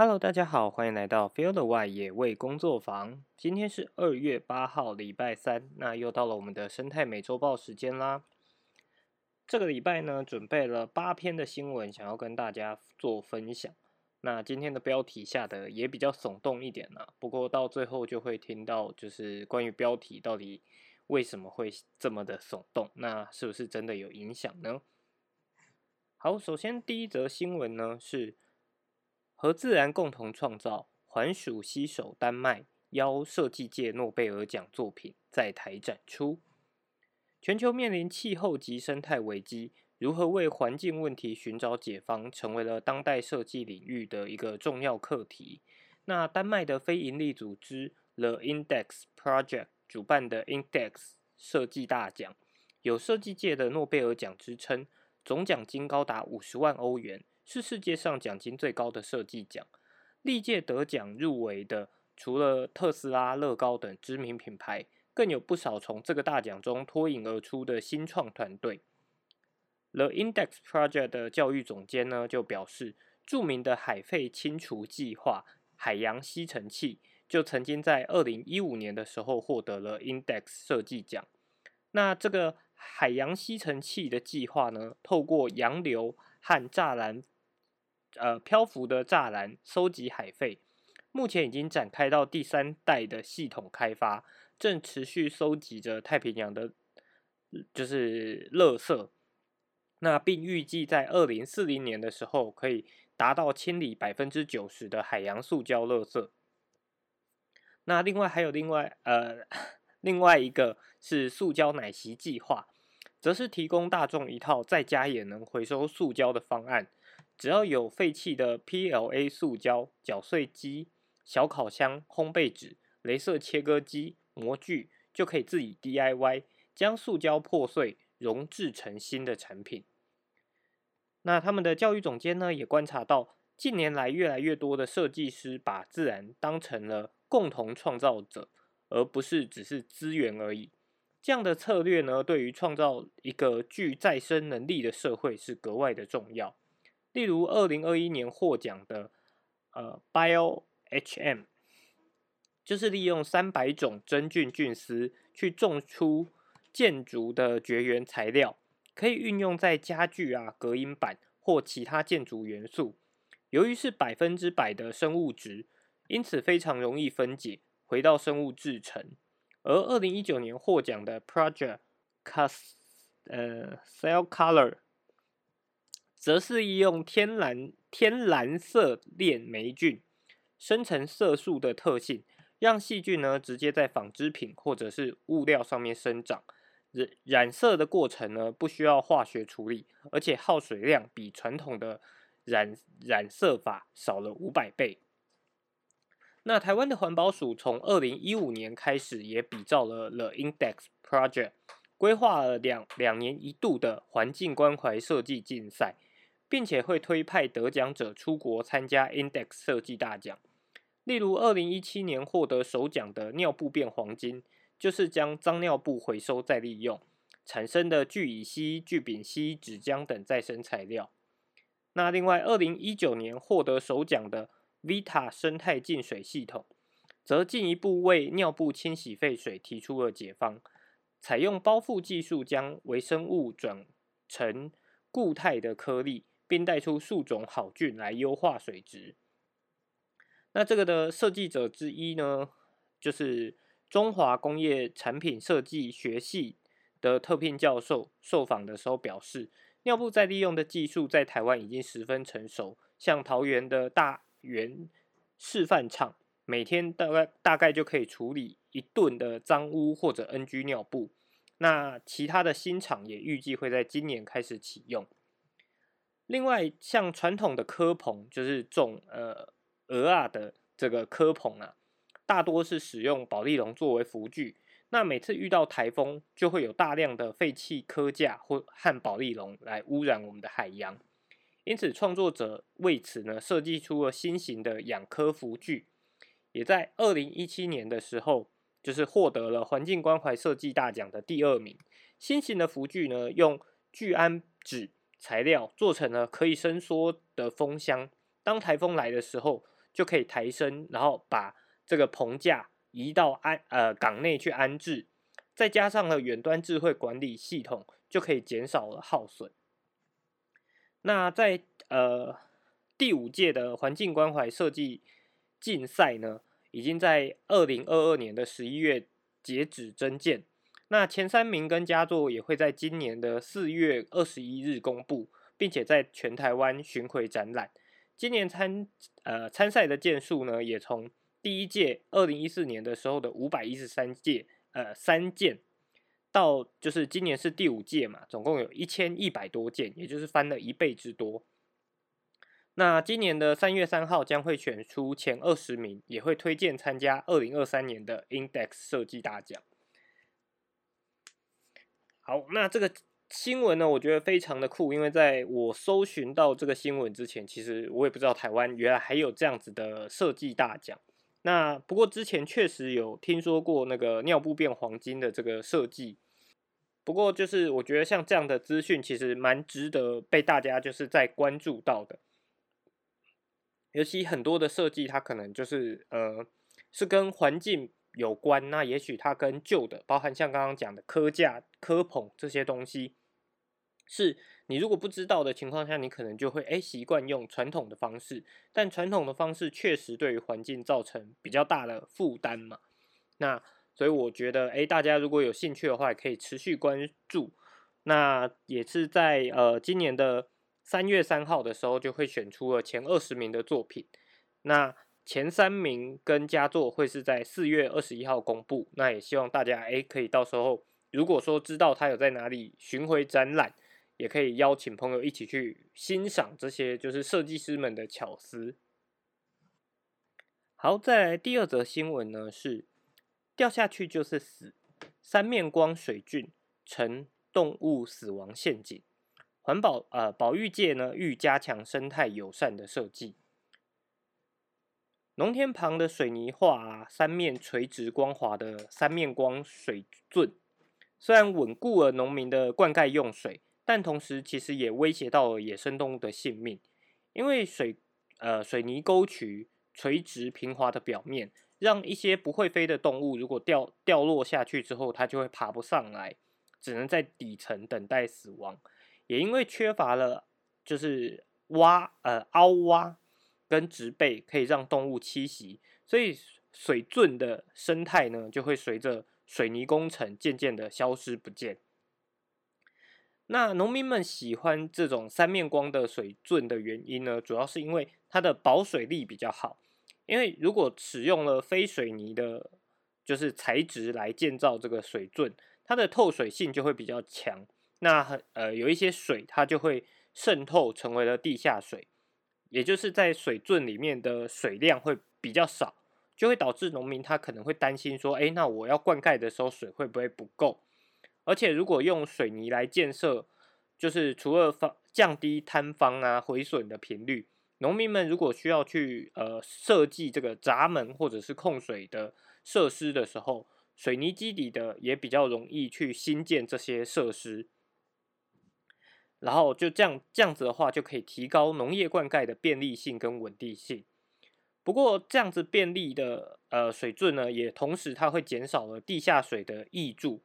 Hello，大家好，欢迎来到 Field 的外野味工作坊。今天是二月八号，礼拜三，那又到了我们的生态美洲报时间啦。这个礼拜呢，准备了八篇的新闻，想要跟大家做分享。那今天的标题下的也比较耸动一点啦，不过到最后就会听到，就是关于标题到底为什么会这么的耸动，那是不是真的有影响呢？好，首先第一则新闻呢是。和自然共同创造，环鼠携手丹麦邀设计界诺贝尔奖作品在台展出。全球面临气候及生态危机，如何为环境问题寻找解方，成为了当代设计领域的一个重要课题。那丹麦的非营利组织 The Index Project 主办的 Index 设计大奖，有设计界的诺贝尔奖之称，总奖金高达五十万欧元。是世界上奖金最高的设计奖。历届得奖入围的，除了特斯拉、乐高等知名品牌，更有不少从这个大奖中脱颖而出的新创团队。The Index Project 的教育总监呢，就表示，著名的海废清除计划——海洋吸尘器，就曾经在二零一五年的时候获得了 Index 设计奖。那这个海洋吸尘器的计划呢，透过洋流和栅栏。呃，漂浮的栅栏收集海废，目前已经展开到第三代的系统开发，正持续收集着太平洋的，就是垃圾。那并预计在二零四零年的时候，可以达到清理百分之九十的海洋塑胶垃圾。那另外还有另外呃，另外一个是塑胶奶昔计划，则是提供大众一套在家也能回收塑胶的方案。只要有废弃的 PLA 塑胶搅碎机、小烤箱、烘焙纸、镭射切割机、模具，就可以自己 DIY 将塑胶破碎熔制成新的产品。那他们的教育总监呢，也观察到近年来越来越多的设计师把自然当成了共同创造者，而不是只是资源而已。这样的策略呢，对于创造一个具再生能力的社会是格外的重要。例如，二零二一年获奖的呃 BioHM，就是利用三百种真菌菌丝去种出建筑的绝缘材料，可以运用在家具啊、隔音板或其他建筑元素。由于是百分之百的生物质，因此非常容易分解，回到生物制成。而二零一九年获奖的 Project Cast 呃 Cell Color。则是利用天蓝天蓝色链霉菌生成色素的特性，让细菌呢直接在纺织品或者是物料上面生长。染染色的过程呢不需要化学处理，而且耗水量比传统的染染色法少了五百倍。那台湾的环保署从二零一五年开始也比照了 The Index Project，规划了两两年一度的环境关怀设计竞赛。并且会推派得奖者出国参加 Index 设计大奖。例如，二零一七年获得首奖的尿布变黄金，就是将脏尿布回收再利用产生的聚乙烯、聚丙烯、纸浆等再生材料。那另外，二零一九年获得首奖的 Vita 生态净水系统，则进一步为尿布清洗废水提出了解方，采用包覆技术将微生物转成固态的颗粒。并带出数种好菌来优化水质。那这个的设计者之一呢，就是中华工业产品设计学系的特聘教授。受访的时候表示，尿布再利用的技术在台湾已经十分成熟。像桃园的大园示范厂，每天大概大概就可以处理一吨的脏污或者 NG 尿布。那其他的新厂也预计会在今年开始启用。另外，像传统的科棚，就是种呃鹅啊的这个科棚啊，大多是使用保利龙作为浮具。那每次遇到台风，就会有大量的废弃科架或和保利龙来污染我们的海洋。因此，创作者为此呢，设计出了新型的养科浮具，也在二零一七年的时候，就是获得了环境关怀设计大奖的第二名。新型的浮具呢，用聚氨酯。材料做成了可以伸缩的风箱，当台风来的时候，就可以抬升，然后把这个棚架移到安呃港内去安置，再加上了远端智慧管理系统，就可以减少了耗损。那在呃第五届的环境关怀设计竞赛呢，已经在二零二二年的十一月截止征件。那前三名跟佳作也会在今年的四月二十一日公布，并且在全台湾巡回展览。今年参呃参赛的件数呢，也从第一届二零一四年的时候的五百一十三届呃三件，到就是今年是第五届嘛，总共有一千一百多件，也就是翻了一倍之多。那今年的三月三号将会选出前二十名，也会推荐参加二零二三年的 Index 设计大奖。好，那这个新闻呢，我觉得非常的酷，因为在我搜寻到这个新闻之前，其实我也不知道台湾原来还有这样子的设计大奖。那不过之前确实有听说过那个尿布变黄金的这个设计，不过就是我觉得像这样的资讯，其实蛮值得被大家就是在关注到的。尤其很多的设计，它可能就是呃是跟环境。有关，那也许它跟旧的，包含像刚刚讲的科架、科捧这些东西，是你如果不知道的情况下，你可能就会哎习惯用传统的方式，但传统的方式确实对于环境造成比较大的负担嘛。那所以我觉得，哎，大家如果有兴趣的话，可以持续关注。那也是在呃今年的三月三号的时候，就会选出了前二十名的作品。那前三名跟佳作会是在四月二十一号公布，那也希望大家诶可以到时候如果说知道他有在哪里巡回展览，也可以邀请朋友一起去欣赏这些就是设计师们的巧思。好，再来第二则新闻呢是掉下去就是死，三面光水菌成动物死亡陷阱，环保呃保育界呢欲加强生态友善的设计。农田旁的水泥画，三面垂直光滑的三面光水圳，虽然稳固了农民的灌溉用水，但同时其实也威胁到了野生动物的性命。因为水呃水泥沟渠垂直平滑的表面，让一些不会飞的动物，如果掉掉落下去之后，它就会爬不上来，只能在底层等待死亡。也因为缺乏了就是挖呃凹挖。跟植被可以让动物栖息，所以水圳的生态呢，就会随着水泥工程渐渐的消失不见。那农民们喜欢这种三面光的水圳的原因呢，主要是因为它的保水力比较好。因为如果使用了非水泥的，就是材质来建造这个水圳，它的透水性就会比较强。那呃有一些水，它就会渗透成为了地下水。也就是在水圳里面的水量会比较少，就会导致农民他可能会担心说，哎，那我要灌溉的时候水会不会不够？而且如果用水泥来建设，就是除了方降低坍方啊毁损的频率，农民们如果需要去呃设计这个闸门或者是控水的设施的时候，水泥基底的也比较容易去新建这些设施。然后就这样这样子的话，就可以提高农业灌溉的便利性跟稳定性。不过这样子便利的呃水圳呢，也同时它会减少了地下水的溢注，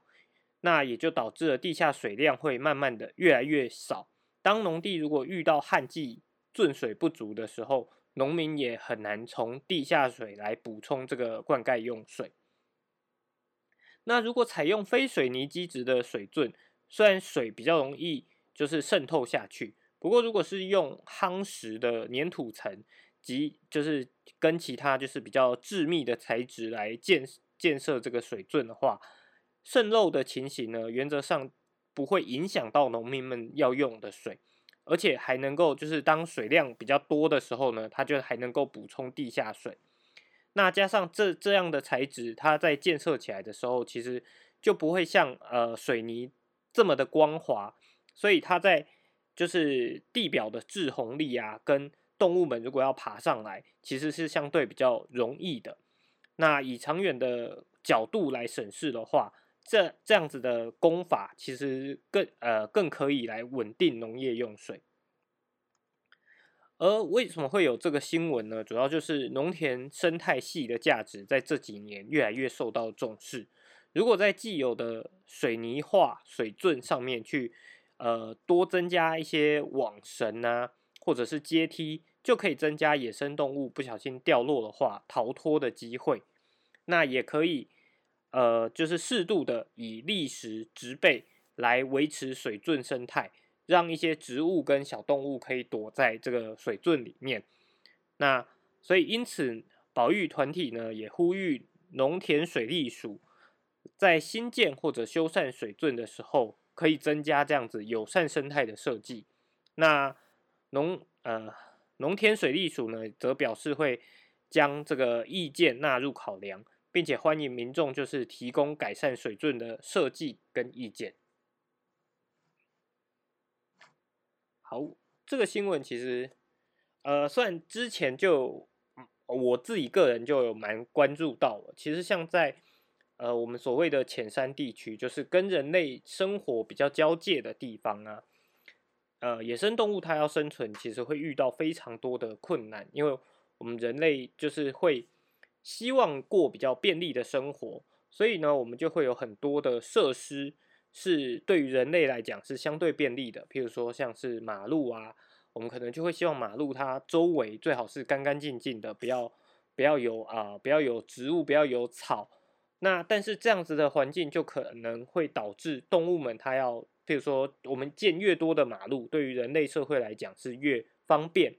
那也就导致了地下水量会慢慢的越来越少。当农地如果遇到旱季圳水不足的时候，农民也很难从地下水来补充这个灌溉用水。那如果采用非水泥基质的水圳，虽然水比较容易。就是渗透下去。不过，如果是用夯实的粘土层及就是跟其他就是比较致密的材质来建建设这个水圳的话，渗漏的情形呢，原则上不会影响到农民们要用的水，而且还能够就是当水量比较多的时候呢，它就还能够补充地下水。那加上这这样的材质，它在建设起来的时候，其实就不会像呃水泥这么的光滑。所以它在就是地表的制洪力啊，跟动物们如果要爬上来，其实是相对比较容易的。那以长远的角度来审视的话，这这样子的功法其实更呃更可以来稳定农业用水。而为什么会有这个新闻呢？主要就是农田生态系的价值在这几年越来越受到重视。如果在既有的水泥化水圳上面去，呃，多增加一些网绳啊，或者是阶梯，就可以增加野生动物不小心掉落的话逃脱的机会。那也可以，呃，就是适度的以砾石植被来维持水圳生态，让一些植物跟小动物可以躲在这个水圳里面。那所以因此，保育团体呢也呼吁农田水利署。在新建或者修缮水圳的时候，可以增加这样子友善生态的设计。那农呃农田水利署呢，则表示会将这个意见纳入考量，并且欢迎民众就是提供改善水圳的设计跟意见。好，这个新闻其实呃，算之前就我自己个人就有蛮关注到了，其实像在。呃，我们所谓的浅山地区，就是跟人类生活比较交界的地方啊。呃，野生动物它要生存，其实会遇到非常多的困难，因为我们人类就是会希望过比较便利的生活，所以呢，我们就会有很多的设施是对于人类来讲是相对便利的。譬如说，像是马路啊，我们可能就会希望马路它周围最好是干干净净的，不要不要有啊，不要有植物，不要有草。那但是这样子的环境就可能会导致动物们，它要，比如说我们建越多的马路，对于人类社会来讲是越方便，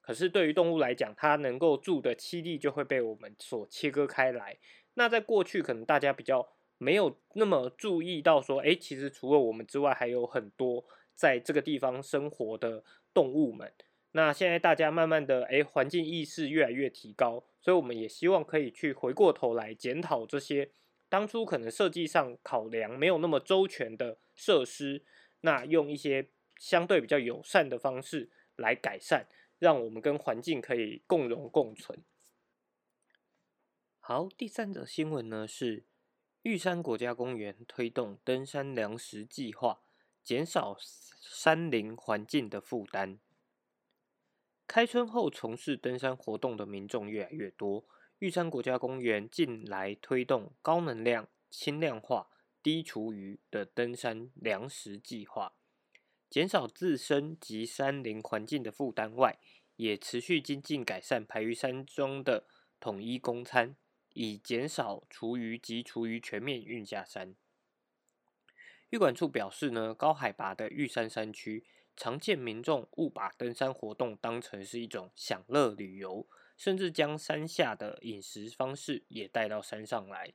可是对于动物来讲，它能够住的栖地就会被我们所切割开来。那在过去可能大家比较没有那么注意到说，哎，其实除了我们之外，还有很多在这个地方生活的动物们。那现在大家慢慢的，哎，环境意识越来越提高，所以我们也希望可以去回过头来检讨这些当初可能设计上考量没有那么周全的设施，那用一些相对比较友善的方式来改善，让我们跟环境可以共荣共存。好，第三则新闻呢是玉山国家公园推动登山粮食计划，减少山林环境的负担。开春后从事登山活动的民众越来越多，玉山国家公园近来推动高能量、轻量化、低厨余的登山粮食计划，减少自身及山林环境的负担外，也持续精进改善排于山中的统一供餐，以减少厨余及厨余全面运下山。玉管处表示呢，高海拔的玉山山区。常见民众误把登山活动当成是一种享乐旅游，甚至将山下的饮食方式也带到山上来。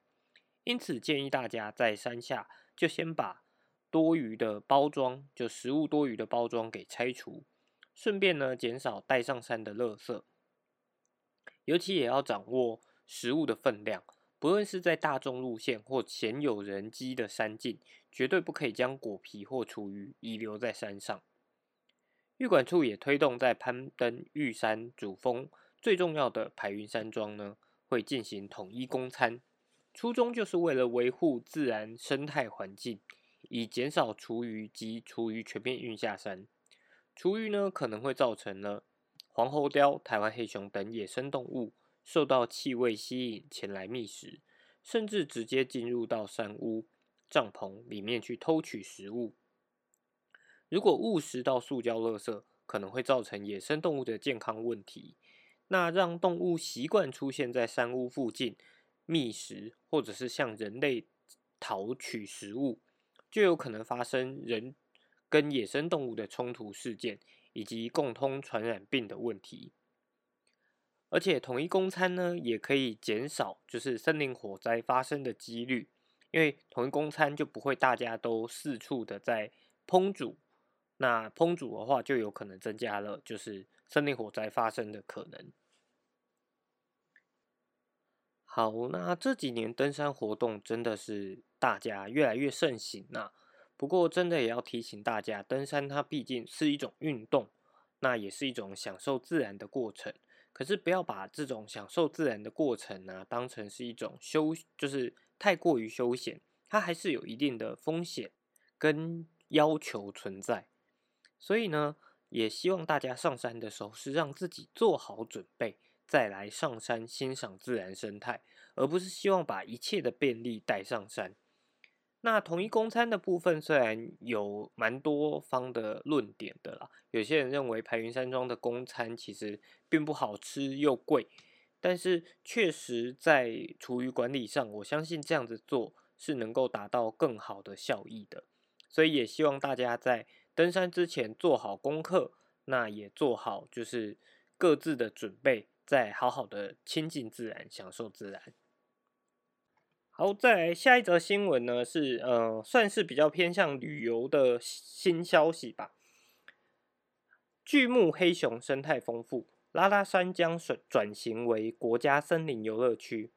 因此，建议大家在山下就先把多余的包装，就食物多余的包装给拆除，顺便呢减少带上山的垃圾。尤其也要掌握食物的分量，不论是在大众路线或鲜有人迹的山径，绝对不可以将果皮或厨余遗留在山上。玉管处也推动在攀登玉山主峰最重要的排云山庄呢，会进行统一供餐，初衷就是为了维护自然生态环境，以减少厨余及厨余全面运下山。厨余呢，可能会造成了黄喉貂、台湾黑熊等野生动物受到气味吸引前来觅食，甚至直接进入到山屋、帐篷里面去偷取食物。如果误食到塑胶垃圾，可能会造成野生动物的健康问题。那让动物习惯出现在山屋附近觅食，或者是向人类讨取食物，就有可能发生人跟野生动物的冲突事件，以及共通传染病的问题。而且统一供餐呢，也可以减少就是森林火灾发生的几率，因为统一供餐就不会大家都四处的在烹煮。那烹煮的话，就有可能增加了就是森林火灾发生的可能。好，那这几年登山活动真的是大家越来越盛行呐。不过，真的也要提醒大家，登山它毕竟是一种运动，那也是一种享受自然的过程。可是，不要把这种享受自然的过程呢，当成是一种休，就是太过于休闲，它还是有一定的风险跟要求存在。所以呢，也希望大家上山的时候是让自己做好准备，再来上山欣赏自然生态，而不是希望把一切的便利带上山。那统一公餐的部分虽然有蛮多方的论点的啦，有些人认为排云山庄的公餐其实并不好吃又贵，但是确实在厨余管理上，我相信这样子做是能够达到更好的效益的，所以也希望大家在登山之前做好功课，那也做好就是各自的准备，再好好的亲近自然，享受自然。好，再来下一则新闻呢，是呃，算是比较偏向旅游的新消息吧。巨木黑熊生态丰富，拉拉山将转转型为国家森林游乐区。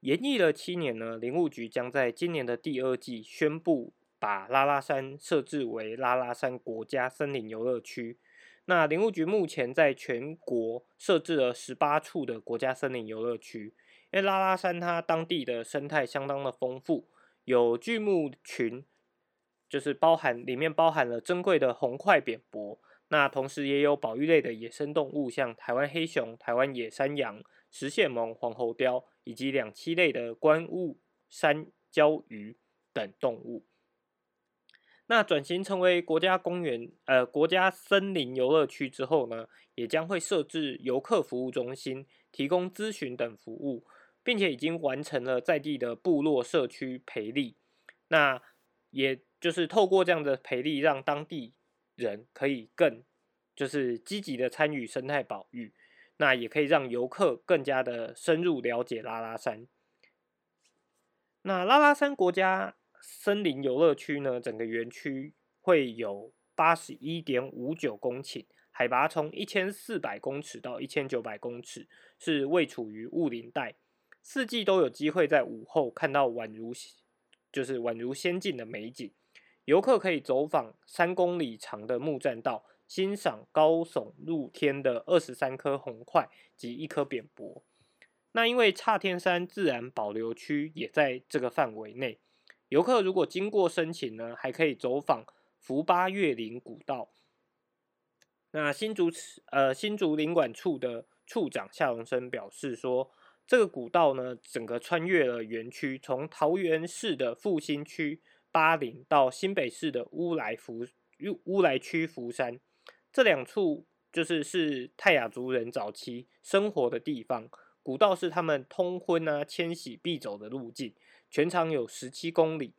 延役了七年呢，林务局将在今年的第二季宣布，把拉拉山设置为拉拉山国家森林游乐区。那林务局目前在全国设置了十八处的国家森林游乐区。因为拉拉山它当地的生态相当的丰富，有巨木群，就是包含里面包含了珍贵的红块扁柏，那同时也有保育类的野生动物，像台湾黑熊、台湾野山羊、石蟹獴、黄喉貂，以及两栖类的观雾山椒鱼等动物。那转型成为国家公园，呃，国家森林游乐区之后呢，也将会设置游客服务中心，提供咨询等服务。并且已经完成了在地的部落社区培力，那也就是透过这样的培力，让当地人可以更就是积极的参与生态保育，那也可以让游客更加的深入了解拉拉山。那拉拉山国家森林游乐区呢，整个园区会有八十一点五九公顷，海拔从一千四百公尺到一千九百公尺，是位处于雾林带。四季都有机会在午后看到宛如就是宛如仙境的美景。游客可以走访三公里长的木栈道，欣赏高耸入天的二十三颗红块及一颗扁柏。那因为岔天山自然保留区也在这个范围内，游客如果经过申请呢，还可以走访福巴月林古道。那新竹呃新竹林管处的处长夏荣生表示说。这个古道呢，整个穿越了园区，从桃园市的复兴区巴林到新北市的乌来福乌来区福山，这两处就是是泰雅族人早期生活的地方。古道是他们通婚啊、迁徙必走的路径，全长有十七公里。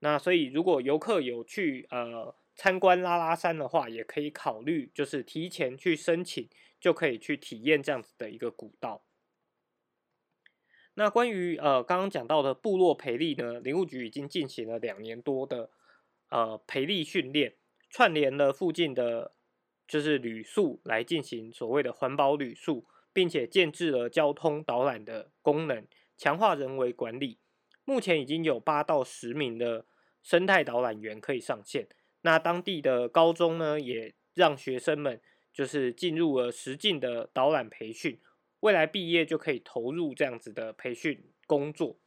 那所以，如果游客有去呃参观拉拉山的话，也可以考虑就是提前去申请，就可以去体验这样子的一个古道。那关于呃刚刚讲到的部落培力呢，林务局已经进行了两年多的呃培力训练，串联了附近的，就是旅宿来进行所谓的环保旅宿，并且建制了交通导览的功能，强化人为管理。目前已经有八到十名的生态导览员可以上线。那当地的高中呢，也让学生们就是进入了实境的导览培训。未来毕业就可以投入这样子的培训工作。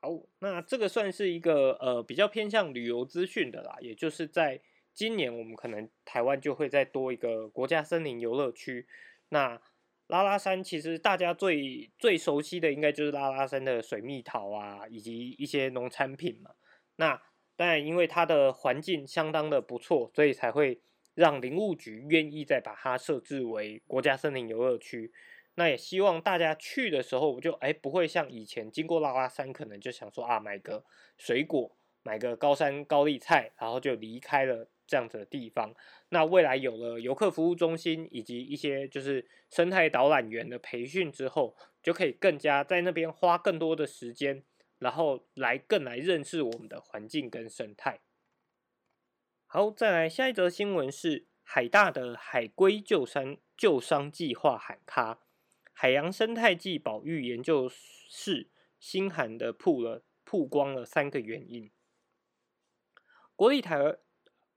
好，那这个算是一个呃比较偏向旅游资讯的啦，也就是在今年我们可能台湾就会再多一个国家森林游乐区。那拉拉山其实大家最最熟悉的应该就是拉拉山的水蜜桃啊，以及一些农产品嘛。那当然因为它的环境相当的不错，所以才会。让林务局愿意再把它设置为国家森林游乐区，那也希望大家去的时候，我就哎不会像以前经过拉拉山，可能就想说啊买个水果，买个高山高丽菜，然后就离开了这样子的地方。那未来有了游客服务中心以及一些就是生态导览员的培训之后，就可以更加在那边花更多的时间，然后来更来认识我们的环境跟生态。好，再来下一则新闻是海大的海龟救山救伤计划喊卡，海洋生态暨保育研究室新函的曝了曝光了三个原因。国立台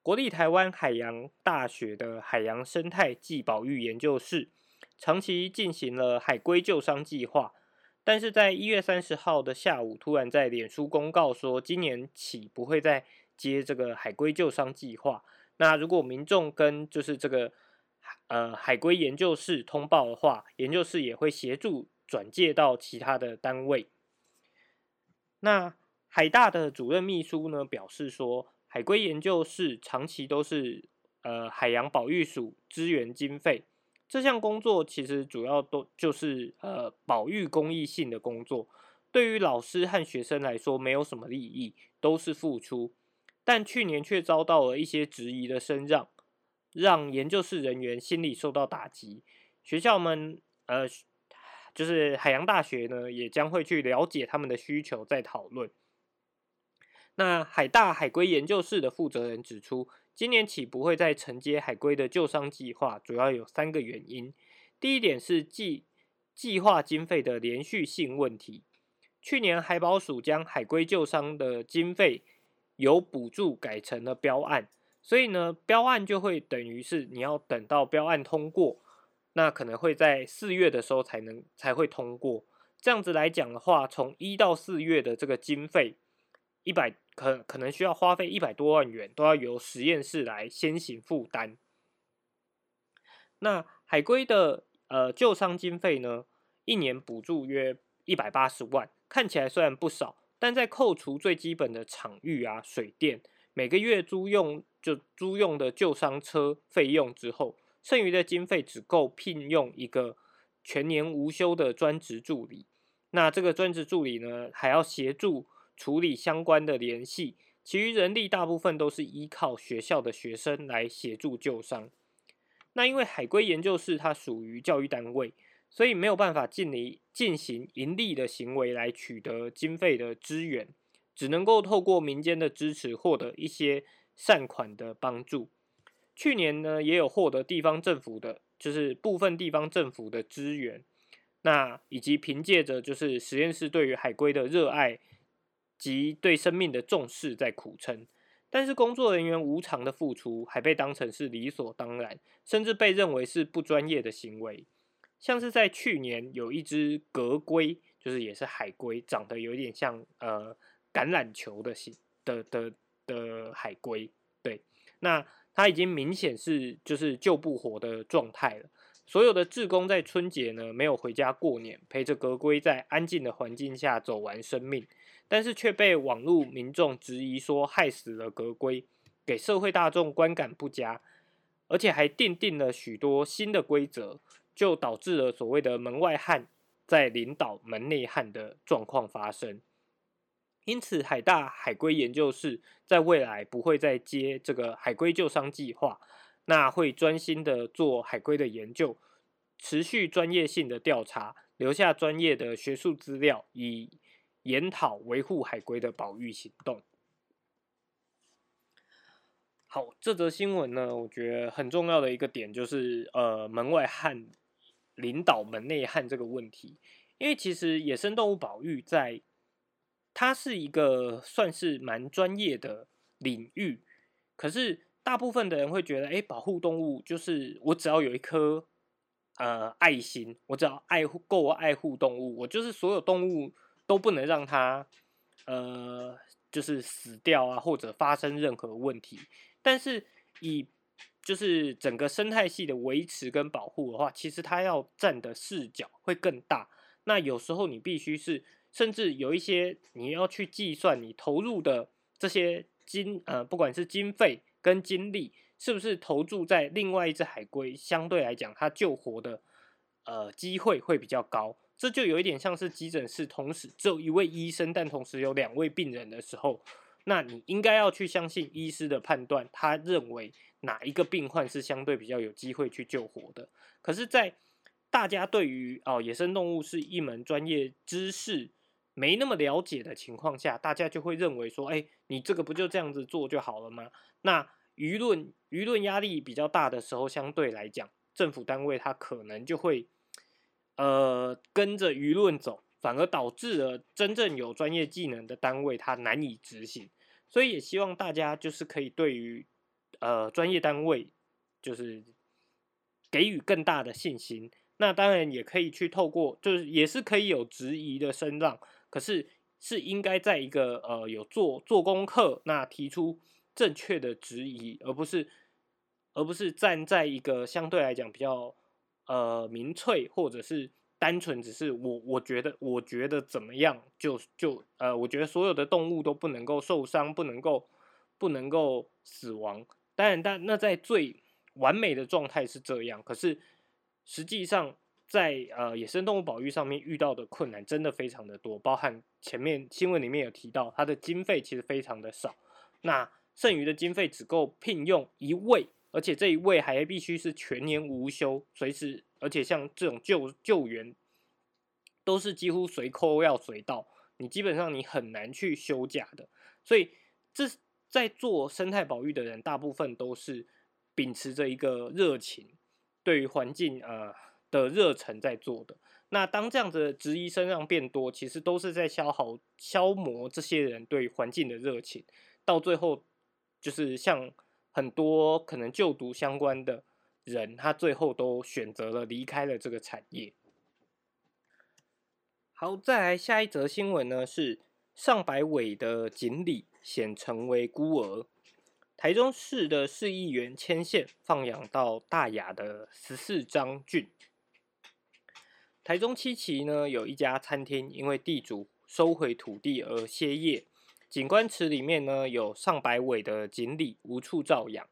国立台湾海洋大学的海洋生态暨保育研究室长期进行了海龟救伤计划，但是在一月三十号的下午，突然在脸书公告说，今年起不会再。接这个海龟救伤计划，那如果民众跟就是这个呃海龟研究室通报的话，研究室也会协助转介到其他的单位。那海大的主任秘书呢表示说，海龟研究室长期都是呃海洋保育署支援经费，这项工作其实主要都就是呃保育公益性的工作，对于老师和学生来说没有什么利益，都是付出。但去年却遭到了一些质疑的声让，让研究室人员心里受到打击。学校们，呃，就是海洋大学呢，也将会去了解他们的需求，再讨论。那海大海龟研究室的负责人指出，今年起不会再承接海龟的救伤计划，主要有三个原因。第一点是计计划经费的连续性问题。去年海保署将海龟救伤的经费。由补助改成了标案，所以呢，标案就会等于是你要等到标案通过，那可能会在四月的时候才能才会通过。这样子来讲的话，从一到四月的这个经费一百可可能需要花费一百多万元，都要由实验室来先行负担。那海龟的呃救伤经费呢，一年补助约一百八十万，看起来虽然不少。但在扣除最基本的场域啊、水电、每个月租用就租用的救伤车费用之后，剩余的经费只够聘用一个全年无休的专职助理。那这个专职助理呢，还要协助处理相关的联系，其余人力大部分都是依靠学校的学生来协助救伤。那因为海龟研究室它属于教育单位。所以没有办法进行进行盈利的行为来取得经费的支援，只能够透过民间的支持获得一些善款的帮助。去年呢，也有获得地方政府的，就是部分地方政府的支援，那以及凭借着就是实验室对于海龟的热爱及对生命的重视在苦撑。但是工作人员无偿的付出还被当成是理所当然，甚至被认为是不专业的行为。像是在去年有一只格龟，就是也是海龟，长得有点像呃橄榄球的形的的的海龟，对，那它已经明显是就是救不活的状态了。所有的志工在春节呢没有回家过年，陪着格龟在安静的环境下走完生命，但是却被网络民众质疑说害死了格龟，给社会大众观感不佳，而且还奠定了许多新的规则。就导致了所谓的门外汉在领导门内汉的状况发生，因此海大海龟研究室在未来不会再接这个海龟救伤计划，那会专心的做海龟的研究，持续专业性的调查，留下专业的学术资料，以研讨维护海龟的保育行动。好，这则新闻呢，我觉得很重要的一个点就是，呃，门外汉。领导门内汉这个问题，因为其实野生动物保育在它是一个算是蛮专业的领域，可是大部分的人会觉得，哎，保护动物就是我只要有一颗呃爱心，我只要爱护够爱护动物，我就是所有动物都不能让它呃就是死掉啊，或者发生任何问题，但是以就是整个生态系的维持跟保护的话，其实它要占的视角会更大。那有时候你必须是，甚至有一些你要去计算你投入的这些经呃，不管是经费跟精力，是不是投注在另外一只海龟，相对来讲它救活的呃机会会比较高。这就有一点像是急诊室同时只有一位医生，但同时有两位病人的时候。那你应该要去相信医师的判断，他认为哪一个病患是相对比较有机会去救活的。可是，在大家对于哦野生动物是一门专业知识没那么了解的情况下，大家就会认为说，哎，你这个不就这样子做就好了吗？那舆论舆论压力比较大的时候，相对来讲，政府单位它可能就会呃跟着舆论走。反而导致了真正有专业技能的单位，它难以执行。所以也希望大家就是可以对于呃专业单位，就是给予更大的信心。那当然也可以去透过，就是也是可以有质疑的声浪，可是是应该在一个呃有做做功课，那提出正确的质疑，而不是而不是站在一个相对来讲比较呃民粹，或者是单纯只是我我觉得我觉得怎么样就就呃，我觉得所有的动物都不能够受伤，不能够不能够死亡。当然，但那在最完美的状态是这样，可是实际上在呃野生动物保育上面遇到的困难真的非常的多，包含前面新闻里面有提到，它的经费其实非常的少，那剩余的经费只够聘用一位。而且这一位还必须是全年无休，随时，而且像这种救救援，都是几乎随扣要随到，你基本上你很难去休假的。所以这在做生态保育的人，大部分都是秉持着一个热情，对于环境呃的热忱在做的。那当这样子的质疑声让变多，其实都是在消耗消磨这些人对环境的热情，到最后就是像。很多可能就读相关的人，他最后都选择了离开了这个产业。好，再来下一则新闻呢，是上百尾的锦鲤显成为孤儿。台中市的市议员牵线放养到大雅的十四张郡。台中七期呢，有一家餐厅因为地主收回土地而歇业。景观池里面呢有上百尾的锦鲤无处照养，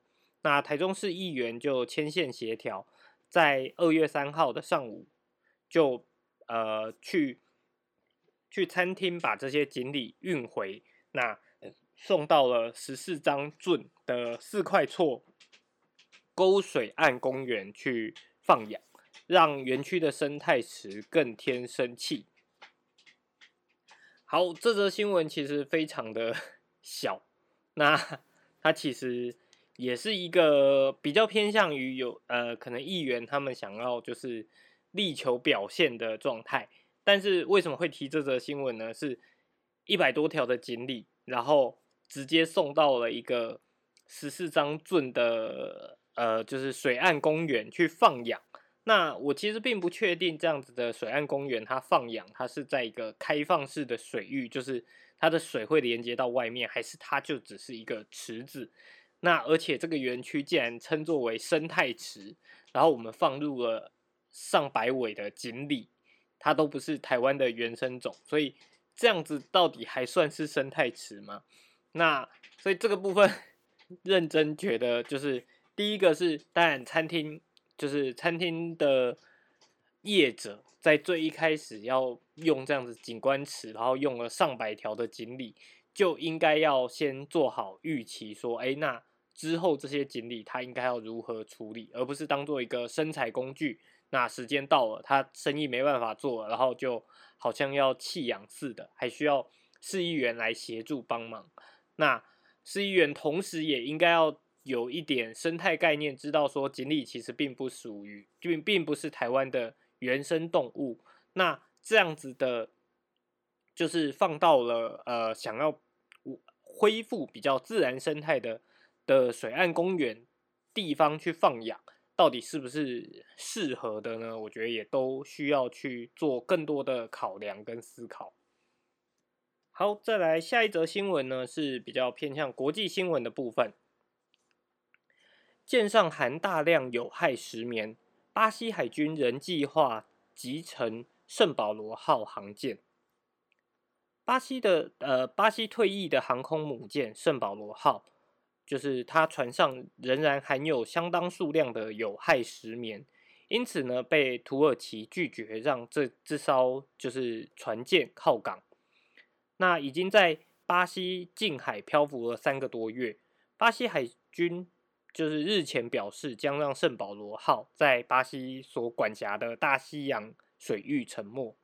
那台中市议员就牵线协调，在二月三号的上午就呃去去餐厅把这些锦鲤运回，那送到了十四张圳的四块厝沟水岸公园去放养，让园区的生态池更添生气。好，这则新闻其实非常的 小，那 它其实也是一个比较偏向于有呃，可能议员他们想要就是力求表现的状态。但是为什么会提这则新闻呢？是一百多条的锦鲤，然后直接送到了一个十四张圳的呃，就是水岸公园去放养。那我其实并不确定这样子的水岸公园，它放养它是在一个开放式的水域，就是它的水会连接到外面，还是它就只是一个池子？那而且这个园区竟然称作为生态池，然后我们放入了上百尾的锦鲤，它都不是台湾的原生种，所以这样子到底还算是生态池吗？那所以这个部分 认真觉得就是第一个是当然餐厅。就是餐厅的业者在最一开始要用这样子景观池，然后用了上百条的锦鲤，就应该要先做好预期，说，哎，那之后这些锦鲤它应该要如何处理，而不是当做一个生财工具。那时间到了，他生意没办法做，然后就好像要弃养似的，还需要市议员来协助帮忙。那市议员同时也应该要。有一点生态概念，知道说锦鲤其实并不属于，并并不是台湾的原生动物。那这样子的，就是放到了呃想要恢复比较自然生态的的水岸公园地方去放养，到底是不是适合的呢？我觉得也都需要去做更多的考量跟思考。好，再来下一则新闻呢，是比较偏向国际新闻的部分。舰上含大量有害石棉，巴西海军仍计划集成圣保罗号航舰。巴西的呃，巴西退役的航空母舰圣保罗号，就是它船上仍然含有相当数量的有害石棉，因此呢，被土耳其拒绝让这这艘就是船舰靠港。那已经在巴西近海漂浮了三个多月，巴西海军。就是日前表示将让圣保罗号在巴西所管辖的大西洋水域沉没。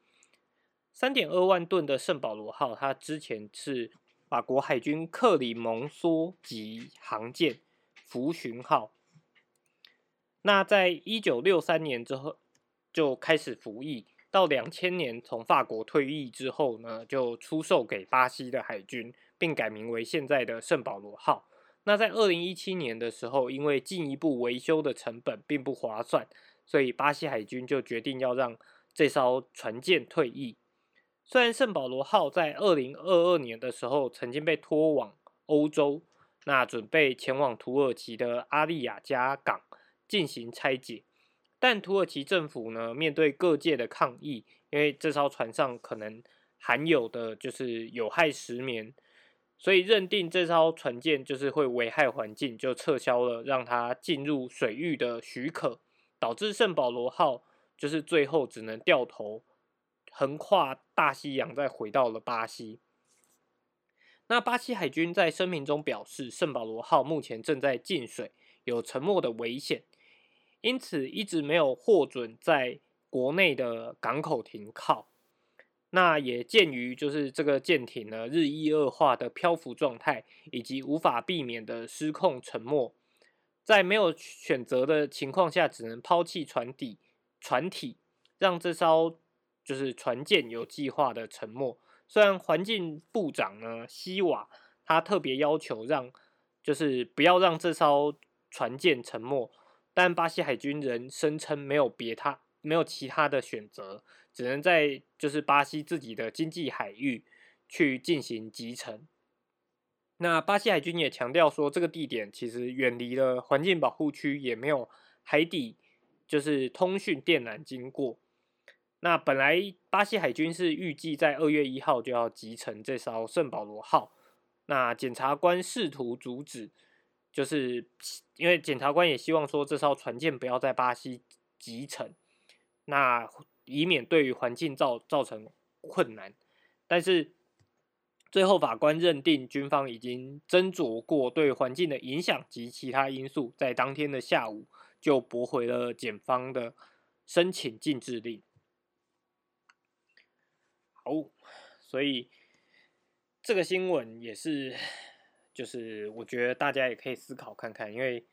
三点二万吨的圣保罗号，它之前是法国海军克里蒙梭级航舰福巡号。那在一九六三年之后就开始服役，到两千年从法国退役之后呢，就出售给巴西的海军，并改名为现在的圣保罗号。那在二零一七年的时候，因为进一步维修的成本并不划算，所以巴西海军就决定要让这艘船舰退役。虽然圣保罗号在二零二二年的时候曾经被拖往欧洲，那准备前往土耳其的阿利亚加港进行拆解。但土耳其政府呢，面对各界的抗议，因为这艘船上可能含有的就是有害石棉，所以认定这艘船舰就是会危害环境，就撤销了让它进入水域的许可，导致圣保罗号就是最后只能掉头横跨大西洋，再回到了巴西。那巴西海军在声明中表示，圣保罗号目前正在进水，有沉没的危险。因此，一直没有获准在国内的港口停靠。那也鉴于就是这个舰艇呢日益恶化的漂浮状态，以及无法避免的失控沉没，在没有选择的情况下，只能抛弃船底船体，让这艘就是船舰有计划的沉没。虽然环境部长呢西瓦他特别要求让就是不要让这艘船舰沉没。但巴西海军人声称没有别他没有其他的选择，只能在就是巴西自己的经济海域去进行集成。那巴西海军也强调说，这个地点其实远离了环境保护区，也没有海底就是通讯电缆经过。那本来巴西海军是预计在二月一号就要集成这艘圣保罗号，那检察官试图阻止。就是因为检察官也希望说这艘船舰不要在巴西集成，那以免对于环境造造成困难。但是最后法官认定军方已经斟酌过对环境的影响及其他因素，在当天的下午就驳回了检方的申请禁制令。好，所以这个新闻也是。就是我觉得大家也可以思考看看，因为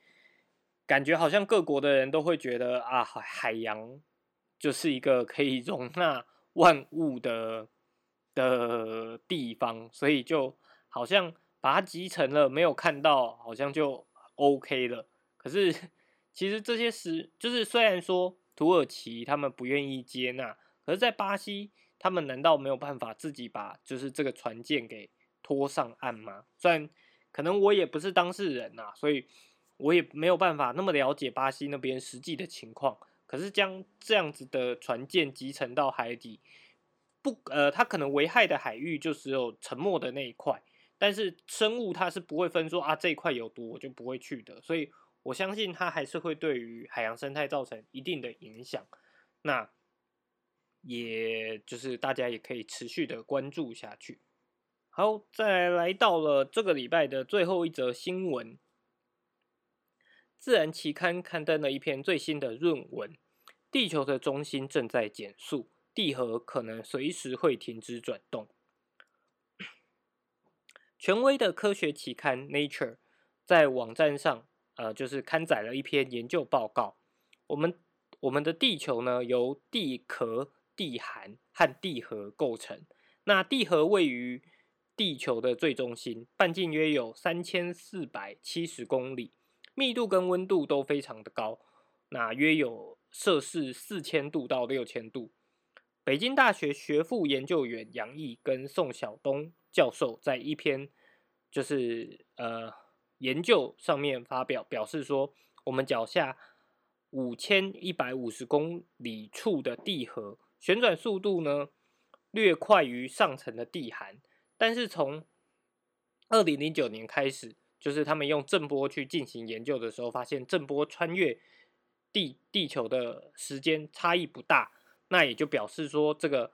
感觉好像各国的人都会觉得啊，海海洋就是一个可以容纳万物的的地方，所以就好像把它集成了，没有看到，好像就 OK 了。可是其实这些事，就是虽然说土耳其他们不愿意接纳，可是在巴西，他们难道没有办法自己把就是这个船舰给拖上岸吗？虽然。可能我也不是当事人呐，所以我也没有办法那么了解巴西那边实际的情况。可是将这样子的船舰集成到海底，不呃，它可能危害的海域就只有沉没的那一块，但是生物它是不会分说啊这一块有毒我就不会去的。所以我相信它还是会对于海洋生态造成一定的影响。那也就是大家也可以持续的关注下去。好，再来到了这个礼拜的最后一则新闻，《自然》期刊刊登了一篇最新的论文：地球的中心正在减速，地核可能随时会停止转动。权威的科学期刊《Nature》在网站上，呃，就是刊载了一篇研究报告。我们我们的地球呢，由地壳、地函和地核构成。那地核位于地球的最中心半径约有三千四百七十公里，密度跟温度都非常的高，那约有摄氏四千度到六千度。北京大学学副研究员杨毅跟宋晓东教授在一篇就是呃研究上面发表，表示说，我们脚下五千一百五十公里处的地核旋转速度呢，略快于上层的地函。但是从二零零九年开始，就是他们用震波去进行研究的时候，发现震波穿越地地球的时间差异不大，那也就表示说这个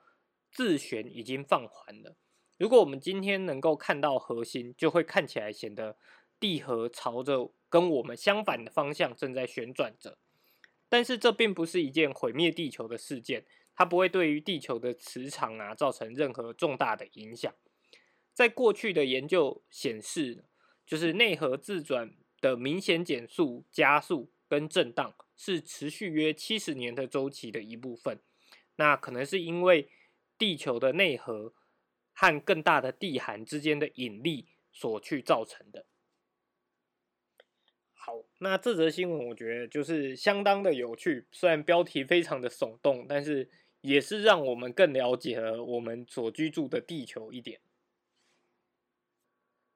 自旋已经放缓了。如果我们今天能够看到核心，就会看起来显得地核朝着跟我们相反的方向正在旋转着。但是这并不是一件毁灭地球的事件，它不会对于地球的磁场啊造成任何重大的影响。在过去的研究显示，就是内核自转的明显减速、加速跟震荡是持续约七十年的周期的一部分。那可能是因为地球的内核和更大的地函之间的引力所去造成的。好，那这则新闻我觉得就是相当的有趣，虽然标题非常的耸动，但是也是让我们更了解了我们所居住的地球一点。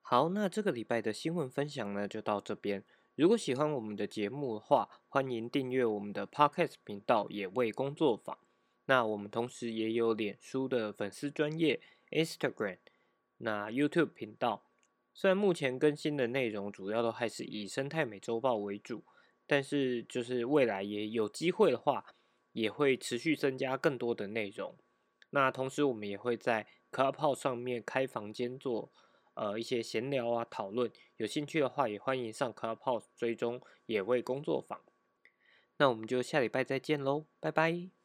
好，那这个礼拜的新闻分享呢，就到这边。如果喜欢我们的节目的话，欢迎订阅我们的 Podcast 频道“野味工作坊”。那我们同时也有脸书的粉丝专业、Instagram、那 YouTube 频道。虽然目前更新的内容主要都还是以生态美洲豹为主，但是就是未来也有机会的话，也会持续增加更多的内容。那同时我们也会在 Clubhouse 上面开房间做。呃，一些闲聊啊，讨论，有兴趣的话也欢迎上 Clubhouse 追踪野味工作坊。那我们就下礼拜再见喽，拜拜。